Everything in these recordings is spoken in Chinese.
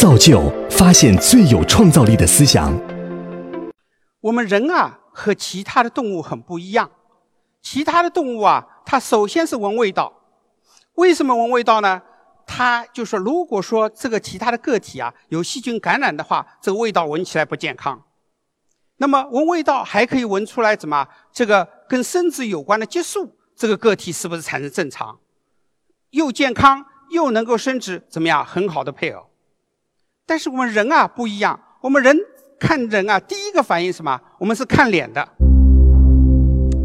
造就发现最有创造力的思想。我们人啊，和其他的动物很不一样。其他的动物啊，它首先是闻味道。为什么闻味道呢？它就说，如果说这个其他的个体啊有细菌感染的话，这个味道闻起来不健康。那么闻味道还可以闻出来怎么？这个跟生殖有关的激素，这个个体是不是产生正常？又健康又能够生殖，怎么样？很好的配偶。但是我们人啊不一样，我们人看人啊，第一个反应什么？我们是看脸的。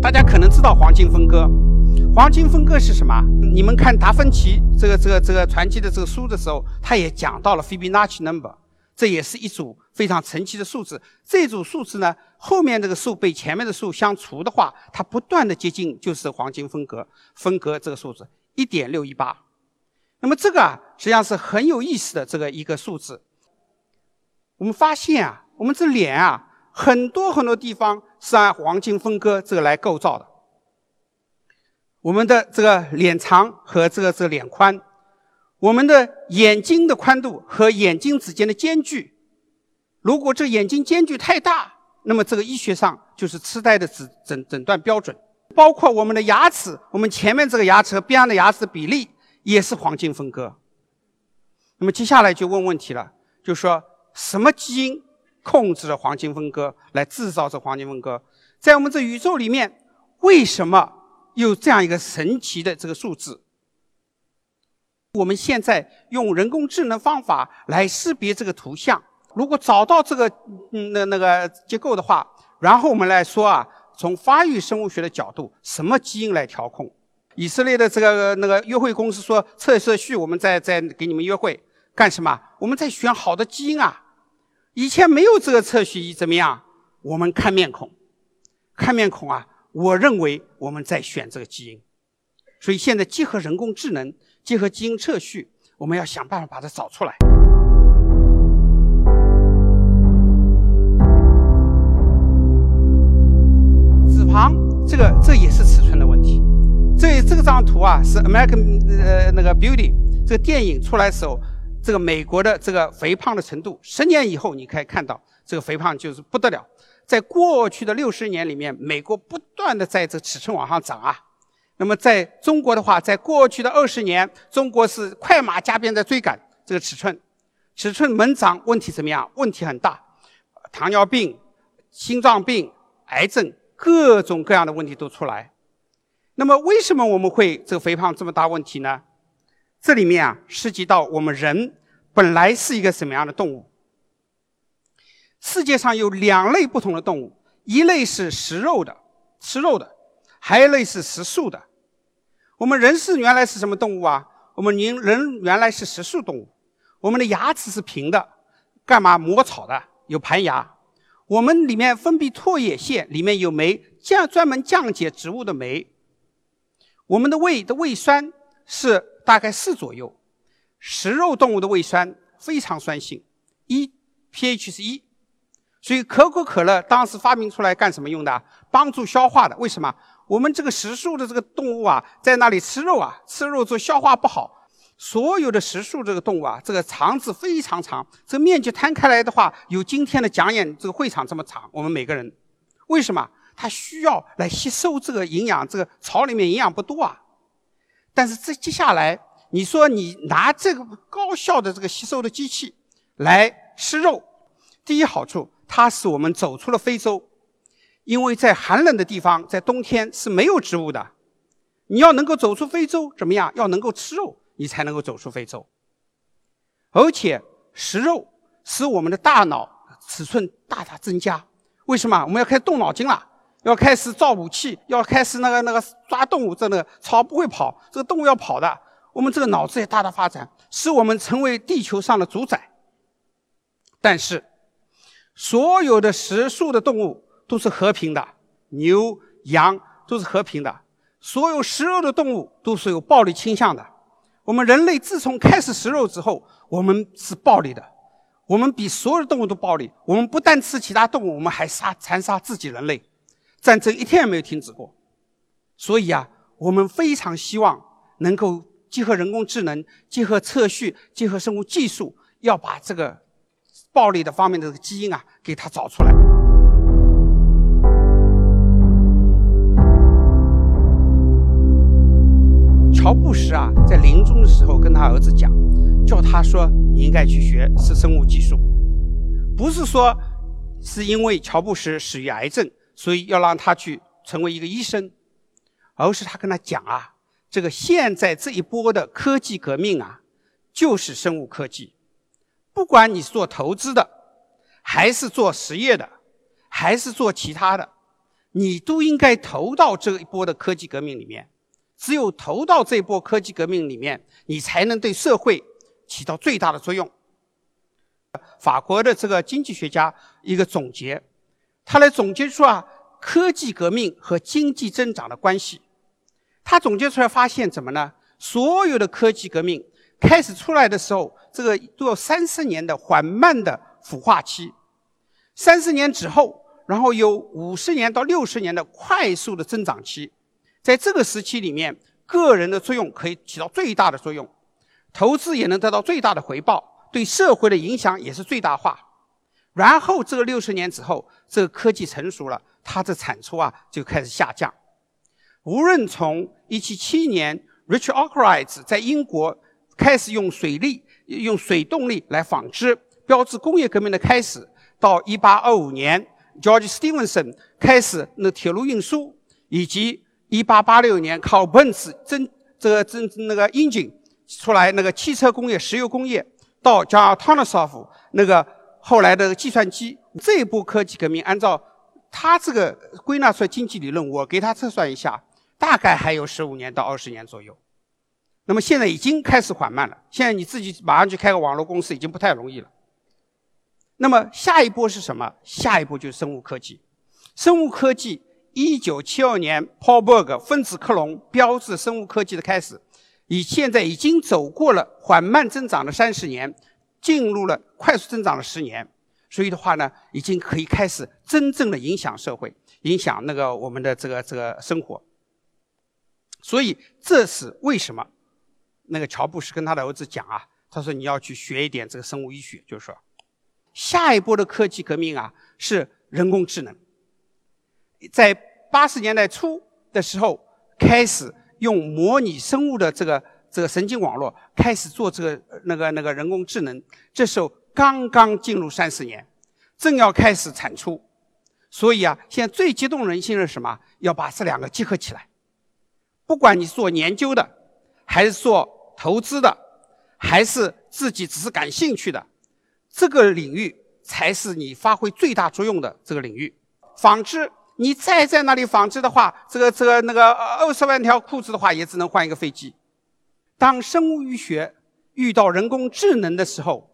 大家可能知道黄金分割，黄金分割是什么？你们看达芬奇这个这个这个传奇的这个书的时候，他也讲到了 Fibonacci number。这也是一组非常神奇的数字。这组数字呢，后面这个数被前面的数相除的话，它不断的接近，就是黄金分割分割这个数字一点六一八。那么这个啊，实际上是很有意思的这个一个数字。我们发现啊，我们这脸啊，很多很多地方是按黄金分割这个来构造的。我们的这个脸长和这个这个脸宽。我们的眼睛的宽度和眼睛之间的间距，如果这眼睛间距太大，那么这个医学上就是痴呆的诊诊诊断标准。包括我们的牙齿，我们前面这个牙齿和边上的牙齿比例也是黄金分割。那么接下来就问问题了，就说什么基因控制了黄金分割，来制造这黄金分割？在我们这宇宙里面，为什么有这样一个神奇的这个数字？我们现在用人工智能方法来识别这个图像，如果找到这个嗯那那个结构的话，然后我们来说啊，从发育生物学的角度，什么基因来调控？以色列的这个那个约会公司说，测色序我们在在给你们约会干什么？我们在选好的基因啊。以前没有这个测序仪怎么样？我们看面孔，看面孔啊，我认为我们在选这个基因。所以现在结合人工智能。结合基因测序，我们要想办法把它找出来。脂肪，这个这也是尺寸的问题。这这张图啊，是 American 呃那个 Beauty 这个电影出来的时候，这个美国的这个肥胖的程度，十年以后你可以看到，这个肥胖就是不得了。在过去的六十年里面，美国不断的在这尺寸往上涨啊。那么在中国的话，在过去的二十年，中国是快马加鞭在追赶这个尺寸，尺寸猛涨，问题怎么样？问题很大，糖尿病、心脏病、癌症，各种各样的问题都出来。那么为什么我们会这个肥胖这么大问题呢？这里面啊，涉及到我们人本来是一个什么样的动物？世界上有两类不同的动物，一类是食肉的，吃肉的。还有一类是食素的，我们人是原来是什么动物啊？我们人人原来是食素动物，我们的牙齿是平的，干嘛磨草的？有盘牙。我们里面分泌唾液腺，里面有酶，降专门降解植物的酶。我们的胃的胃酸是大概四左右，食肉动物的胃酸非常酸性，一 pH 是一，所以可口可乐当时发明出来干什么用的？帮助消化的。为什么？我们这个食素的这个动物啊，在那里吃肉啊，吃肉之后消化不好。所有的食素这个动物啊，这个肠子非常长，这个面积摊开来的话，有今天的讲演这个会场这么长。我们每个人，为什么？它需要来吸收这个营养，这个草里面营养不多啊。但是这接下来，你说你拿这个高效的这个吸收的机器来吃肉，第一好处，它使我们走出了非洲。因为在寒冷的地方，在冬天是没有植物的。你要能够走出非洲，怎么样？要能够吃肉，你才能够走出非洲。而且食肉使我们的大脑尺寸大大增加。为什么？我们要开始动脑筋了，要开始造武器，要开始那个那个抓动物。这个草不会跑，这个动物要跑的。我们这个脑子也大大发展，使我们成为地球上的主宰。但是，所有的食素的动物。都是和平的，牛、羊都是和平的。所有食肉的动物都是有暴力倾向的。我们人类自从开始食肉之后，我们是暴力的。我们比所有的动物都暴力。我们不但吃其他动物，我们还杀残杀自己人类。战争一天也没有停止过。所以啊，我们非常希望能够结合人工智能、结合测序、结合生物技术。要把这个暴力的方面的基因啊给它找出来。乔布什啊，在临终的时候跟他儿子讲，叫他说你应该去学是生物技术，不是说是因为乔布什死于癌症，所以要让他去成为一个医生，而是他跟他讲啊，这个现在这一波的科技革命啊，就是生物科技，不管你是做投资的，还是做实业的，还是做其他的，你都应该投到这一波的科技革命里面。只有投到这一波科技革命里面，你才能对社会起到最大的作用。法国的这个经济学家一个总结，他来总结出啊科技革命和经济增长的关系。他总结出来发现怎么呢？所有的科技革命开始出来的时候，这个都要三十年的缓慢的孵化期，三十年之后，然后有五十年到六十年的快速的增长期。在这个时期里面，个人的作用可以起到最大的作用，投资也能得到最大的回报，对社会的影响也是最大化。然后这个六十年之后，这个科技成熟了，它的产出啊就开始下降。无论从177年 Richard Arkwright 在英国开始用水力、用水动力来纺织，标志工业革命的开始，到1825年 George Stephenson 开始那铁路运输，以及一八八六年靠奔驰真这个真那个 engine 出来那个汽车工业、石油工业，到加 t o n s o f 那个后来的计算机这一波科技革命，按照他这个归纳出来经济理论，我给他测算一下，大概还有十五年到二十年左右。那么现在已经开始缓慢了，现在你自己马上去开个网络公司已经不太容易了。那么下一波是什么？下一步就是生物科技，生物科技。一九七二年，Paul Berg 分子克隆标志生物科技的开始，以现在已经走过了缓慢增长的三十年，进入了快速增长的十年，所以的话呢，已经可以开始真正的影响社会，影响那个我们的这个这个生活。所以这是为什么那个乔布斯跟他的儿子讲啊，他说你要去学一点这个生物医学，就是说，下一波的科技革命啊是人工智能。在八十年代初的时候，开始用模拟生物的这个这个神经网络，开始做这个那个那个人工智能。这时候刚刚进入三十年，正要开始产出。所以啊，现在最激动人心的是什么？要把这两个结合起来。不管你做研究的，还是做投资的，还是自己只是感兴趣的，这个领域才是你发挥最大作用的这个领域。纺织。你再在那里纺织的话，这个这个那个二十万条裤子的话，也只能换一个飞机。当生物医学遇到人工智能的时候，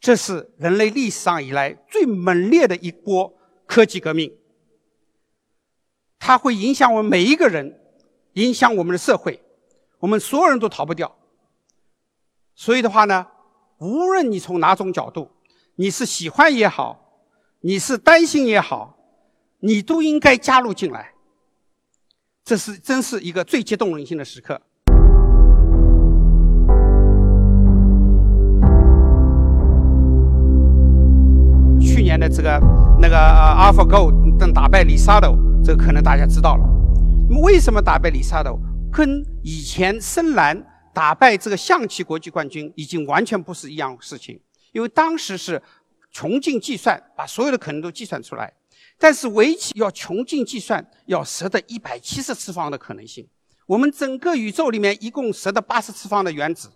这是人类历史上以来最猛烈的一波科技革命。它会影响我们每一个人，影响我们的社会，我们所有人都逃不掉。所以的话呢，无论你从哪种角度，你是喜欢也好，你是担心也好。你都应该加入进来，这是真是一个最激动人心的时刻。这个那个 AlphaGo 等打败李萨斗，这个可能大家知道了。那么为什么打败李萨斗，跟以前深蓝打败这个象棋国际冠军已经完全不是一样事情？因为当时是穷尽计算，把所有的可能都计算出来。但是围棋要穷尽计算，要设的一百七十次方的可能性。我们整个宇宙里面一共设的八十次方的原子，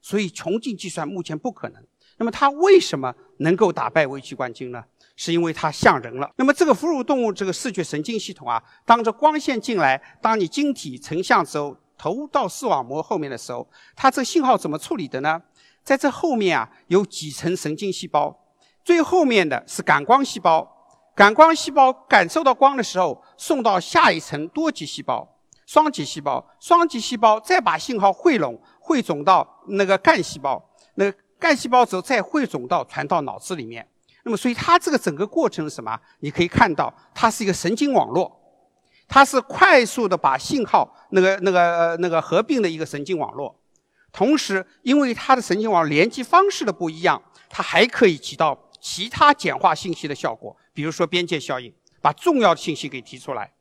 所以穷尽计算目前不可能。那么它为什么能够打败围棋冠军呢？是因为它像人了。那么这个哺乳动物这个视觉神经系统啊，当着光线进来，当你晶体成像之后投到视网膜后面的时候，它这信号怎么处理的呢？在这后面啊有几层神经细胞，最后面的是感光细胞。感光细胞感受到光的时候，送到下一层多极细胞、双极细胞，双极细胞再把信号汇拢、汇总到那个干细胞，那干细胞之后再汇总到传到脑子里面。那么，所以它这个整个过程是什么？你可以看到，它是一个神经网络，它是快速的把信号那个、那个、呃那个合并的一个神经网络。同时，因为它的神经网连接方式的不一样，它还可以起到其他简化信息的效果，比如说边界效应，把重要的信息给提出来。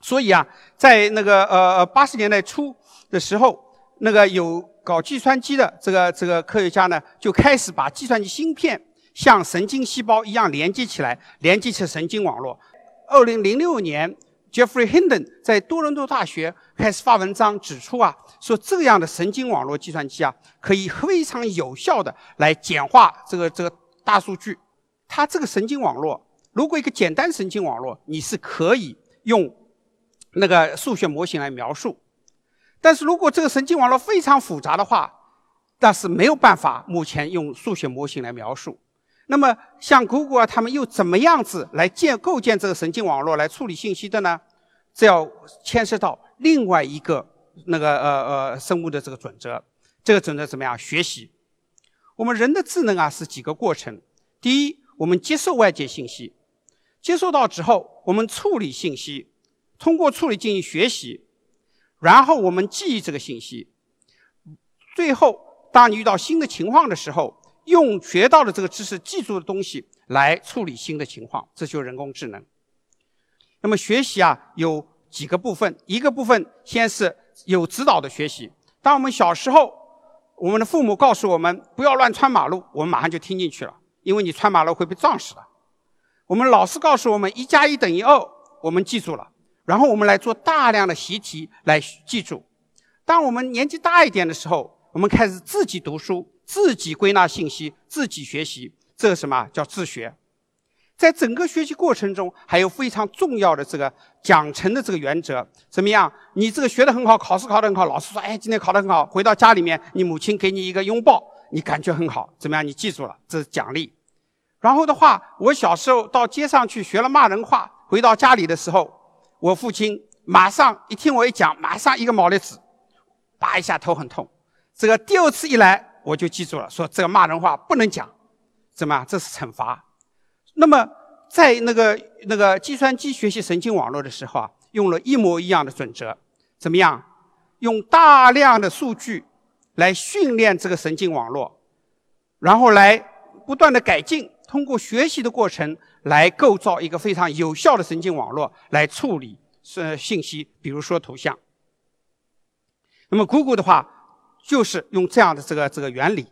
所以啊，在那个呃八十年代初的时候，那个有搞计算机的这个这个科学家呢，就开始把计算机芯片像神经细胞一样连接起来，连接起神经网络。二零零六年，Jeffrey Hinton 在多伦多大学开始发文章指出啊，说这样的神经网络计算机啊，可以非常有效的来简化这个这个大数据。它这个神经网络，如果一个简单神经网络，你是可以用。那个数学模型来描述，但是如果这个神经网络非常复杂的话，那是没有办法目前用数学模型来描述。那么像谷歌啊，他们又怎么样子来建构建这个神经网络来处理信息的呢？这要牵涉到另外一个那个呃呃生物的这个准则。这个准则怎么样？学习。我们人的智能啊是几个过程。第一，我们接受外界信息，接受到之后，我们处理信息。通过处理进行学习，然后我们记忆这个信息，最后当你遇到新的情况的时候，用学到的这个知识、记住的东西来处理新的情况，这就是人工智能。那么学习啊有几个部分，一个部分先是有指导的学习。当我们小时候，我们的父母告诉我们不要乱穿马路，我们马上就听进去了，因为你穿马路会被撞死的。我们老师告诉我们一加一等于二，我们记住了。然后我们来做大量的习题来记住。当我们年纪大一点的时候，我们开始自己读书、自己归纳信息、自己学习，这个什么叫自学？在整个学习过程中，还有非常重要的这个奖惩的这个原则。怎么样？你这个学得很好，考试考得很好，老师说：“哎，今天考得很好。”回到家里面，你母亲给你一个拥抱，你感觉很好。怎么样？你记住了，这是奖励。然后的话，我小时候到街上去学了骂人话，回到家里的时候。我父亲马上一听我一讲，马上一个毛栗子，拔一下头很痛。这个第二次一来，我就记住了，说这个骂人话不能讲，怎么？这是惩罚。那么在那个那个计算机学习神经网络的时候啊，用了一模一样的准则，怎么样？用大量的数据来训练这个神经网络，然后来不断的改进，通过学习的过程。来构造一个非常有效的神经网络来处理是信息，比如说图像。那么谷歌的话，就是用这样的这个这个原理，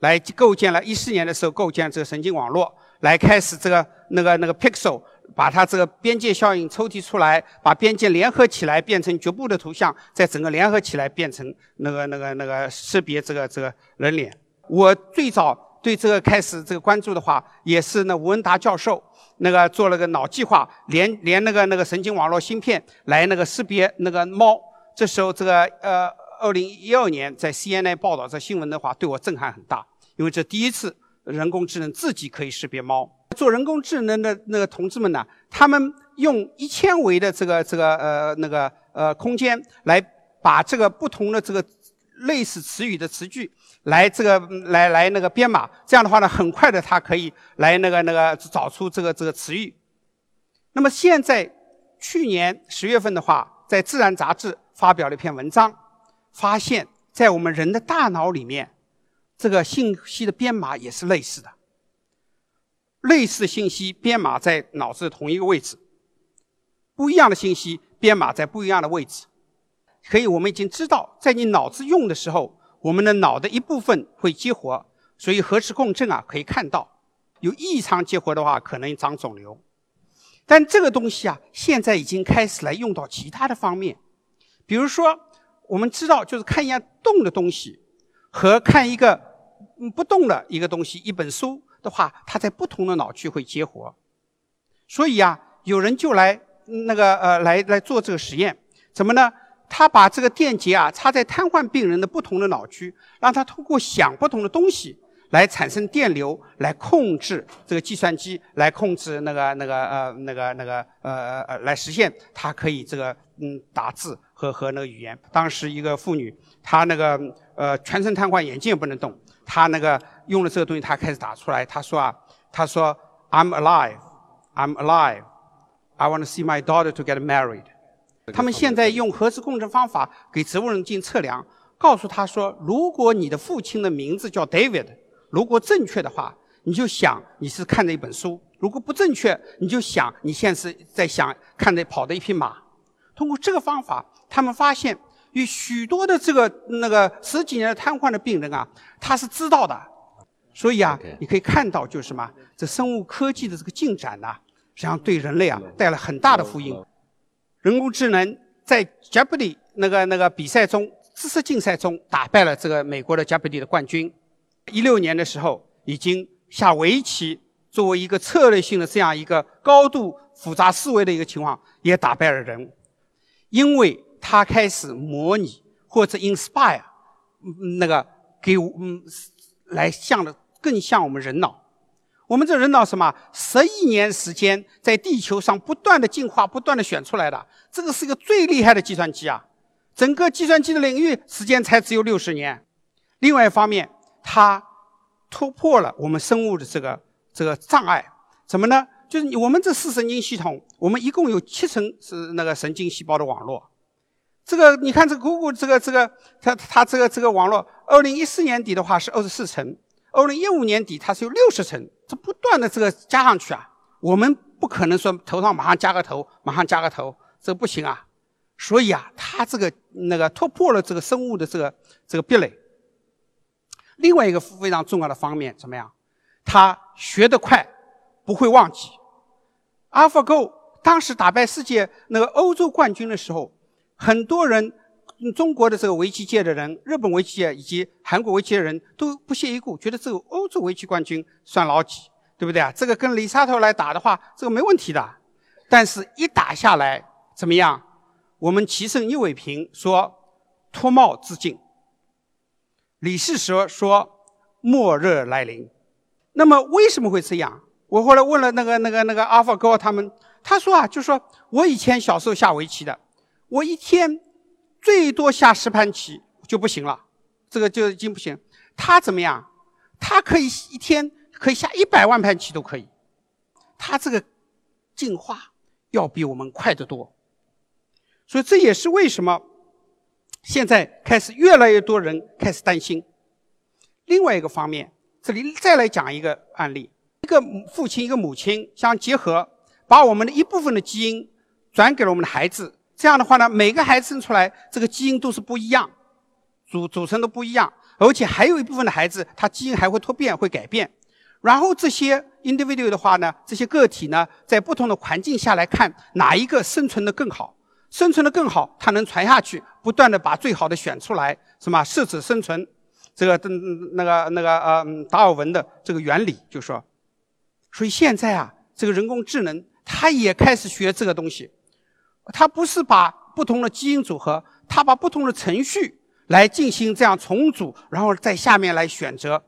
来构建了。一四年的时候构建这个神经网络，来开始这个那个那个 pixel，把它这个边界效应抽提出来，把边界联合起来变成局部的图像，再整个联合起来变成那个那个那个识别这个这个人脸。我最早。对这个开始这个关注的话，也是那吴文达教授那个做了个脑计划，连连那个那个神经网络芯片来那个识别那个猫。这时候这个呃，二零一二年在 CNN 报道这新闻的话，对我震撼很大，因为这第一次人工智能自己可以识别猫。做人工智能的那个同志们呢，他们用一千维的这个这个呃那个呃空间来把这个不同的这个。类似词语的词句来这个来来那个编码，这样的话呢，很快的它可以来那个那个找出这个这个词语。那么现在去年十月份的话，在《自然》杂志发表了一篇文章，发现，在我们人的大脑里面，这个信息的编码也是类似的，类似信息编码在脑子同一个位置，不一样的信息编码在不一样的位置。可以，我们已经知道，在你脑子用的时候，我们的脑的一部分会激活，所以核磁共振啊可以看到，有异常激活的话，可能长肿瘤。但这个东西啊，现在已经开始来用到其他的方面，比如说，我们知道，就是看一样动的东西，和看一个不动的一个东西，一本书的话，它在不同的脑区会激活。所以啊，有人就来那个呃来来做这个实验，怎么呢？他把这个电极啊插在瘫痪病人的不同的脑区，让他通过想不同的东西来产生电流，来控制这个计算机，来控制那个那个呃那个那个呃呃来实现他可以这个嗯打字和和那个语言。当时一个妇女，她那个呃全身瘫痪，眼睛也不能动，她那个用了这个东西，她开始打出来。她说啊，她说 I'm alive, I'm alive, I want to see my daughter to get married. 他们现在用核磁共振方法给植物人进行测量，告诉他说：“如果你的父亲的名字叫 David，如果正确的话，你就想你是看的一本书；如果不正确，你就想你现在是在想看的跑的一匹马。通过这个方法，他们发现有许多的这个那个十几年的瘫痪的病人啊，他是知道的。所以啊，你可以看到就是什么，这生物科技的这个进展呐，实际上对人类啊带来很大的福音。人工智能在 Jeopardy 那个那个比赛中。知识竞赛中打败了这个美国的加布里的冠军，一六年的时候已经下围棋作为一个策略性的这样一个高度复杂思维的一个情况，也打败了人，因为他开始模拟或者 inspire，那个给嗯来像的更像我们人脑，我们这人脑什么十亿年时间在地球上不断的进化，不断的选出来的，这个是一个最厉害的计算机啊。整个计算机的领域时间才只有六十年。另外一方面，它突破了我们生物的这个这个障碍，什么呢？就是我们这视神经系统，我们一共有七层是那个神经细胞的网络。这个你看，这个 Google 这个这个它它这个这个网络，二零一四年底的话是二十四层，二零一五年底它是有六十层，这不断的这个加上去啊，我们不可能说头上马上加个头，马上加个头，这不行啊。所以啊，它这个那个突破了这个生物的这个这个壁垒。另外一个非常重要的方面怎么样？它学得快，不会忘记。AlphaGo 当时打败世界那个欧洲冠军的时候，很多人，中国的这个围棋界的人、日本围棋界以及韩国围棋的人都不屑一顾，觉得这个欧洲围棋冠军算老几，对不对啊？这个跟李沙头来打的话，这个没问题的。但是一打下来，怎么样？我们棋圣聂卫平说：“脱帽致敬。”李世石说：“末日来临。”那么为什么会这样？我后来问了那个、那个、那个阿尔法狗他们，他说啊，就说我以前小时候下围棋的，我一天最多下十盘棋就不行了，这个就已经不行。他怎么样？他可以一天可以下一百万盘棋都可以。他这个进化要比我们快得多。所以这也是为什么现在开始越来越多人开始担心。另外一个方面，这里再来讲一个案例：一个父亲，一个母亲相结合，把我们的一部分的基因转给了我们的孩子。这样的话呢，每个孩子生出来，这个基因都是不一样，组组成都不一样，而且还有一部分的孩子，他基因还会突变，会改变。然后这些 individual 的话呢，这些个体呢，在不同的环境下来看，哪一个生存的更好？生存的更好，它能传下去，不断的把最好的选出来，什么适者生存，这个那个那个呃达尔文的这个原理就说，所以现在啊，这个人工智能它也开始学这个东西，它不是把不同的基因组合，它把不同的程序来进行这样重组，然后在下面来选择，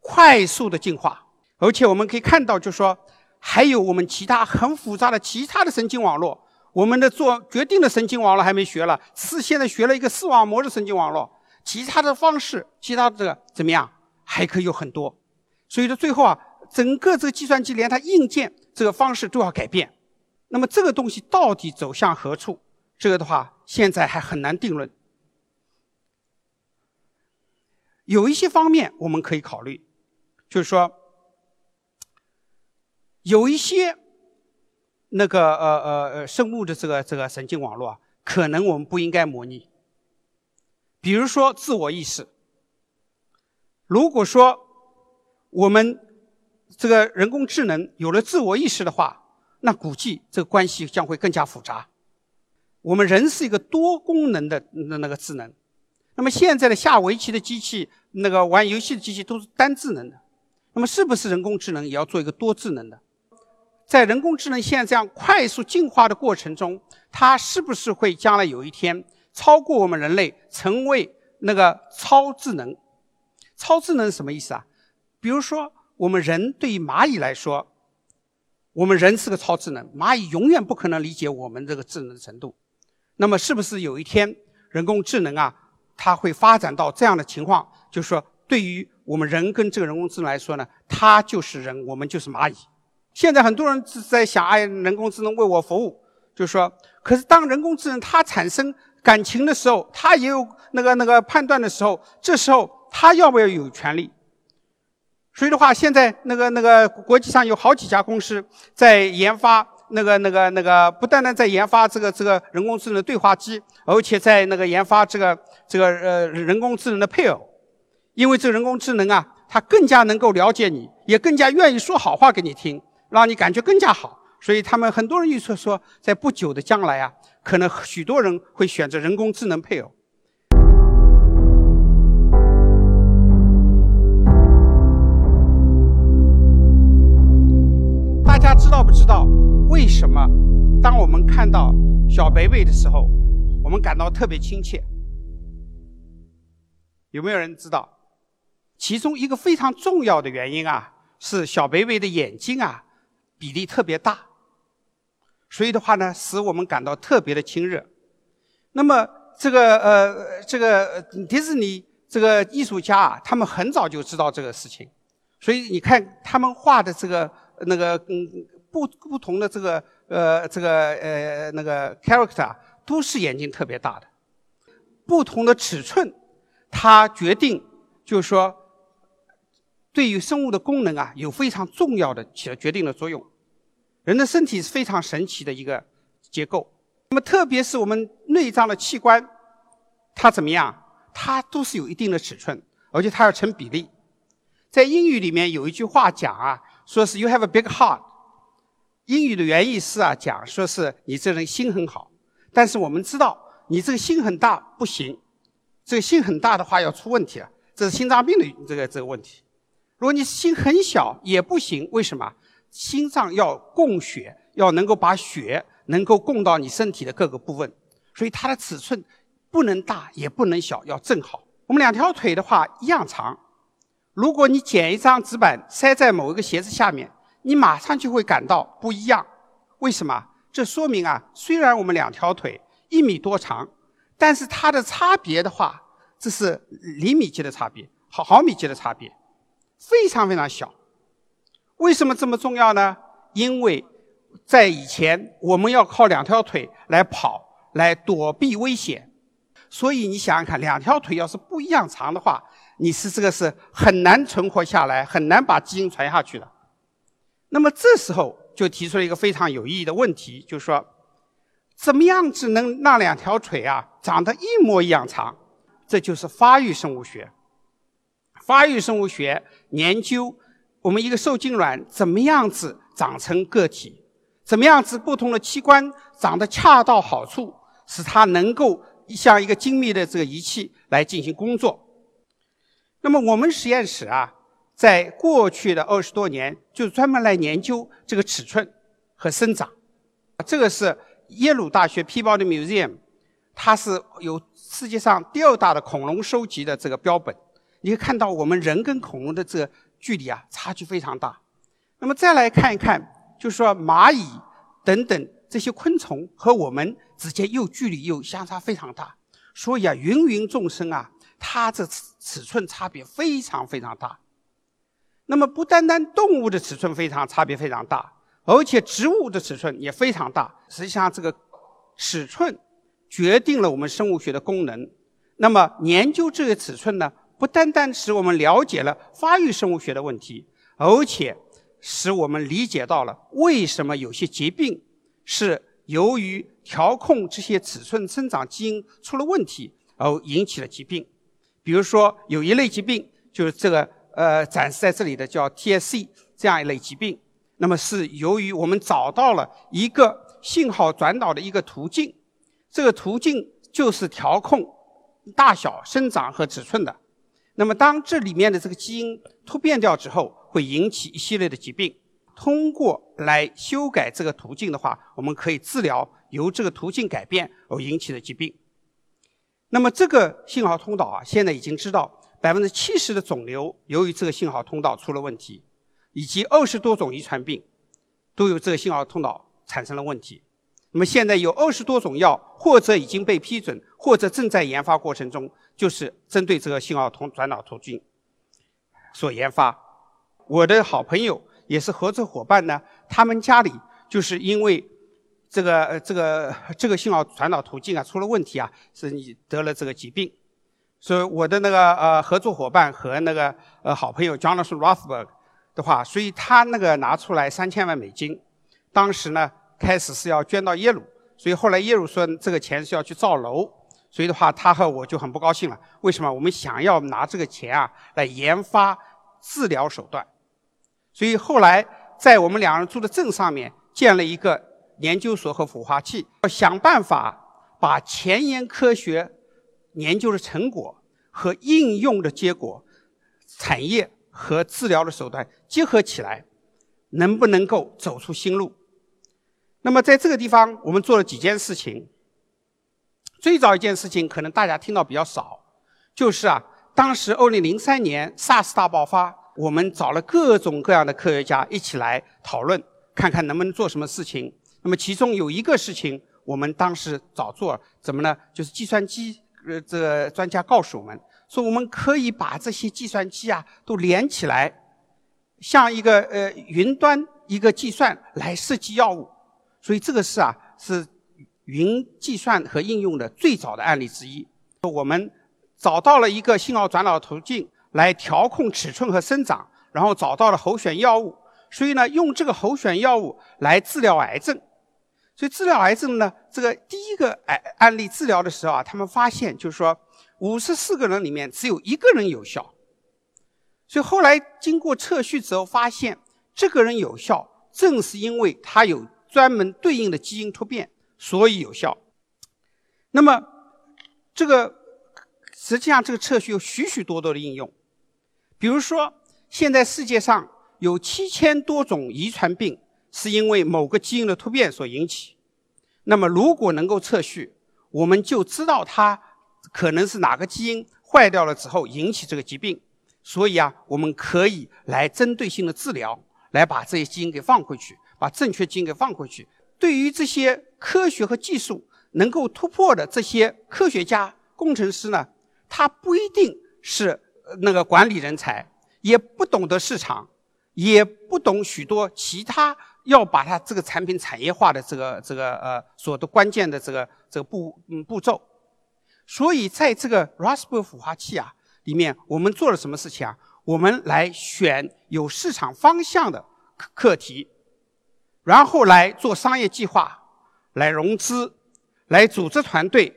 快速的进化，而且我们可以看到，就说还有我们其他很复杂的其他的神经网络。我们的做决定的神经网络还没学了，是现在学了一个视网膜的神经网络，其他的方式，其他的怎么样，还可以有很多。所以说最后啊，整个这个计算机连它硬件这个方式都要改变。那么这个东西到底走向何处？这个的话现在还很难定论。有一些方面我们可以考虑，就是说有一些。那个呃呃呃，生物的这个这个神经网络啊，可能我们不应该模拟。比如说自我意识，如果说我们这个人工智能有了自我意识的话，那估计这个关系将会更加复杂。我们人是一个多功能的那那个智能，那么现在的下围棋的机器，那个玩游戏的机器都是单智能的，那么是不是人工智能也要做一个多智能的？在人工智能现在这样快速进化的过程中，它是不是会将来有一天超过我们人类，成为那个超智能？超智能什么意思啊？比如说，我们人对于蚂蚁来说，我们人是个超智能，蚂蚁永远不可能理解我们这个智能的程度。那么，是不是有一天人工智能啊，它会发展到这样的情况？就是说，对于我们人跟这个人工智能来说呢，它就是人，我们就是蚂蚁。现在很多人是在想，哎，人工智能为我服务，就是说，可是当人工智能它产生感情的时候，它也有那个那个判断的时候，这时候它要不要有权利？所以的话，现在那个那个国际上有好几家公司在研发那个那个那个，不单单在研发这个这个人工智能对话机，而且在那个研发这个这个呃人工智能的配偶，因为这个人工智能啊，它更加能够了解你，也更加愿意说好话给你听，让你感觉更加好。所以他们很多人预测说，在不久的将来啊，可能许多人会选择人工智能配偶。看到小贝贝的时候，我们感到特别亲切。有没有人知道？其中一个非常重要的原因啊，是小贝贝的眼睛啊比例特别大，所以的话呢，使我们感到特别的亲热。那么这个呃，这个迪士尼这个艺术家啊，他们很早就知道这个事情，所以你看他们画的这个。那个嗯，不不同的这个呃这个呃那个 character 都是眼睛特别大的，不同的尺寸，它决定就是说，对于生物的功能啊有非常重要的起了决定的作用。人的身体是非常神奇的一个结构，那么特别是我们内脏的器官，它怎么样？它都是有一定的尺寸，而且它要成比例。在英语里面有一句话讲啊。说是 you have a big heart，英语的原意是啊，讲说是你这人心很好，但是我们知道你这个心很大不行，这个心很大的话要出问题了，这是心脏病的这个这个问题。如果你心很小也不行，为什么？心脏要供血，要能够把血能够供到你身体的各个部分，所以它的尺寸不能大也不能小，要正好。我们两条腿的话一样长。如果你剪一张纸板塞在某一个鞋子下面，你马上就会感到不一样。为什么？这说明啊，虽然我们两条腿一米多长，但是它的差别的话，这是厘米级的差别，毫毫米级的差别，非常非常小。为什么这么重要呢？因为在以前我们要靠两条腿来跑，来躲避危险，所以你想想看，两条腿要是不一样长的话。你是这个是很难存活下来，很难把基因传下去的。那么这时候就提出了一个非常有意义的问题，就是说，怎么样子能让两条腿啊长得一模一样长？这就是发育生物学。发育生物学研究我们一个受精卵怎么样子长成个体，怎么样子不同的器官长得恰到好处，使它能够像一个精密的这个仪器来进行工作。那么我们实验室啊，在过去的二十多年，就专门来研究这个尺寸和生长。这个是耶鲁大学 Peabody Museum，它是有世界上第二大的恐龙收集的这个标本。你可以看到，我们人跟恐龙的这个距离啊，差距非常大。那么再来看一看，就是说蚂蚁等等这些昆虫和我们之间又距离又相差非常大。所以啊，芸芸众生啊。它这尺尺寸差别非常非常大，那么不单单动物的尺寸非常差别非常大，而且植物的尺寸也非常大。实际上，这个尺寸决定了我们生物学的功能。那么研究这个尺寸呢，不单单使我们了解了发育生物学的问题，而且使我们理解到了为什么有些疾病是由于调控这些尺寸生长基因出了问题而引起了疾病。比如说，有一类疾病，就是这个呃展示在这里的叫 TSC 这样一类疾病。那么是由于我们找到了一个信号转导的一个途径，这个途径就是调控大小、生长和尺寸的。那么当这里面的这个基因突变掉之后，会引起一系列的疾病。通过来修改这个途径的话，我们可以治疗由这个途径改变而引起的疾病。那么这个信号通道啊，现在已经知道百分之七十的肿瘤由于这个信号通道出了问题，以及二十多种遗传病都有这个信号通道产生了问题。那么现在有二十多种药，或者已经被批准，或者正在研发过程中，就是针对这个信号通转导途径所研发。我的好朋友也是合作伙伴呢，他们家里就是因为这个呃这个这个信号传导途径啊出了问题啊，是你得了这个疾病。所以我的那个呃合作伙伴和那个呃好朋友 Jonathan Rothberg 的话，所以他那个拿出来三千万美金，当时呢开始是要捐到耶鲁，所以后来耶鲁说这个钱是要去造楼，所以的话他和我就很不高兴了。为什么？我们想要拿这个钱啊来研发治疗手段，所以后来在我们两人住的镇上面建了一个研究所和孵化器，要想办法把前沿科学。研究的成果和应用的结果，产业和治疗的手段结合起来，能不能够走出新路？那么在这个地方，我们做了几件事情。最早一件事情，可能大家听到比较少，就是啊，当时二零零三年 SARS 大爆发，我们找了各种各样的科学家一起来讨论，看看能不能做什么事情。那么其中有一个事情，我们当时早做怎么呢？就是计算机。呃，这专家告诉我们说，我们可以把这些计算机啊都连起来，像一个呃云端一个计算来设计药物。所以这个是啊是云计算和应用的最早的案例之一。我们找到了一个信号转导途径来调控尺寸和生长，然后找到了候选药物。所以呢，用这个候选药物来治疗癌症。所以治疗癌症呢，这个第一个癌案例治疗的时候啊，他们发现就是说，五十四个人里面只有一个人有效。所以后来经过测序之后发现，这个人有效，正是因为他有专门对应的基因突变，所以有效。那么这个实际上这个测序有许许多多的应用，比如说现在世界上有七千多种遗传病。是因为某个基因的突变所引起。那么，如果能够测序，我们就知道它可能是哪个基因坏掉了之后引起这个疾病。所以啊，我们可以来针对性的治疗，来把这些基因给放回去，把正确基因给放回去。对于这些科学和技术能够突破的这些科学家、工程师呢，他不一定是那个管理人才，也不懂得市场，也不懂许多其他。要把它这个产品产业化的这个这个呃所的关键的这个这个步嗯步骤，所以在这个 Raspberry 孵化器啊里面，我们做了什么事情啊？我们来选有市场方向的课课题，然后来做商业计划，来融资，来组织团队，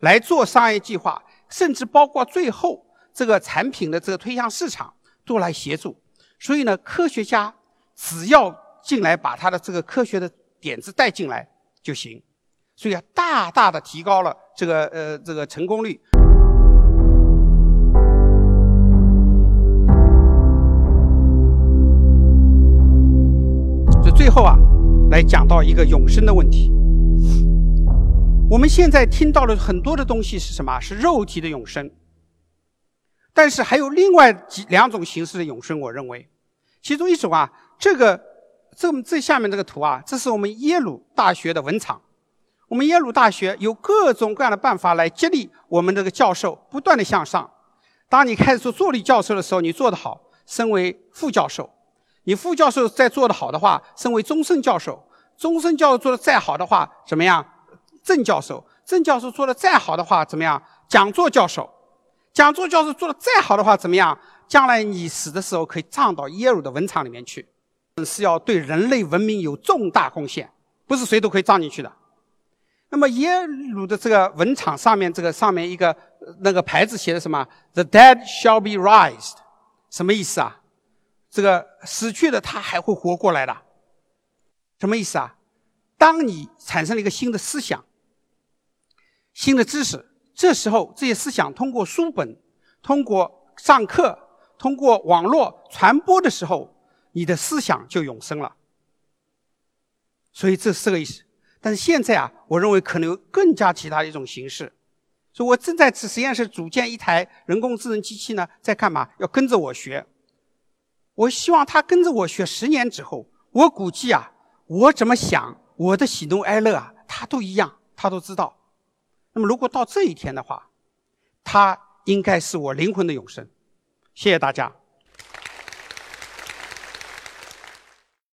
来做商业计划，甚至包括最后这个产品的这个推向市场都来协助。所以呢，科学家只要进来把他的这个科学的点子带进来就行，所以啊，大大的提高了这个呃这个成功率。就最后啊，来讲到一个永生的问题。我们现在听到了很多的东西是什么？是肉体的永生。但是还有另外几两种形式的永生，我认为，其中一种啊，这个。这这下面这个图啊，这是我们耶鲁大学的文场。我们耶鲁大学有各种各样的办法来激励我们这个教授不断的向上。当你开始做助理教授的时候，你做得好，升为副教授；你副教授再做得好的话，升为终身教授；终身教授做得再好的话，怎么样？正教授；正教授做得再好的话，怎么样？讲座教授；讲座教授做得再好的话，怎么样？将来你死的时候可以葬到耶鲁的文场里面去。是要对人类文明有重大贡献，不是谁都可以葬进去的。那么耶鲁的这个文场上面，这个上面一个那个牌子写的什么？The dead shall be raised，什么意思啊？这个死去的他还会活过来的，什么意思啊？当你产生了一个新的思想、新的知识，这时候这些思想通过书本、通过上课、通过网络传播的时候。你的思想就永生了，所以这是个意思。但是现在啊，我认为可能有更加其他一种形式。所以我正在此实验室组建一台人工智能机器呢，在干嘛？要跟着我学。我希望他跟着我学十年之后，我估计啊，我怎么想，我的喜怒哀乐啊，他都一样，他都知道。那么如果到这一天的话，他应该是我灵魂的永生。谢谢大家。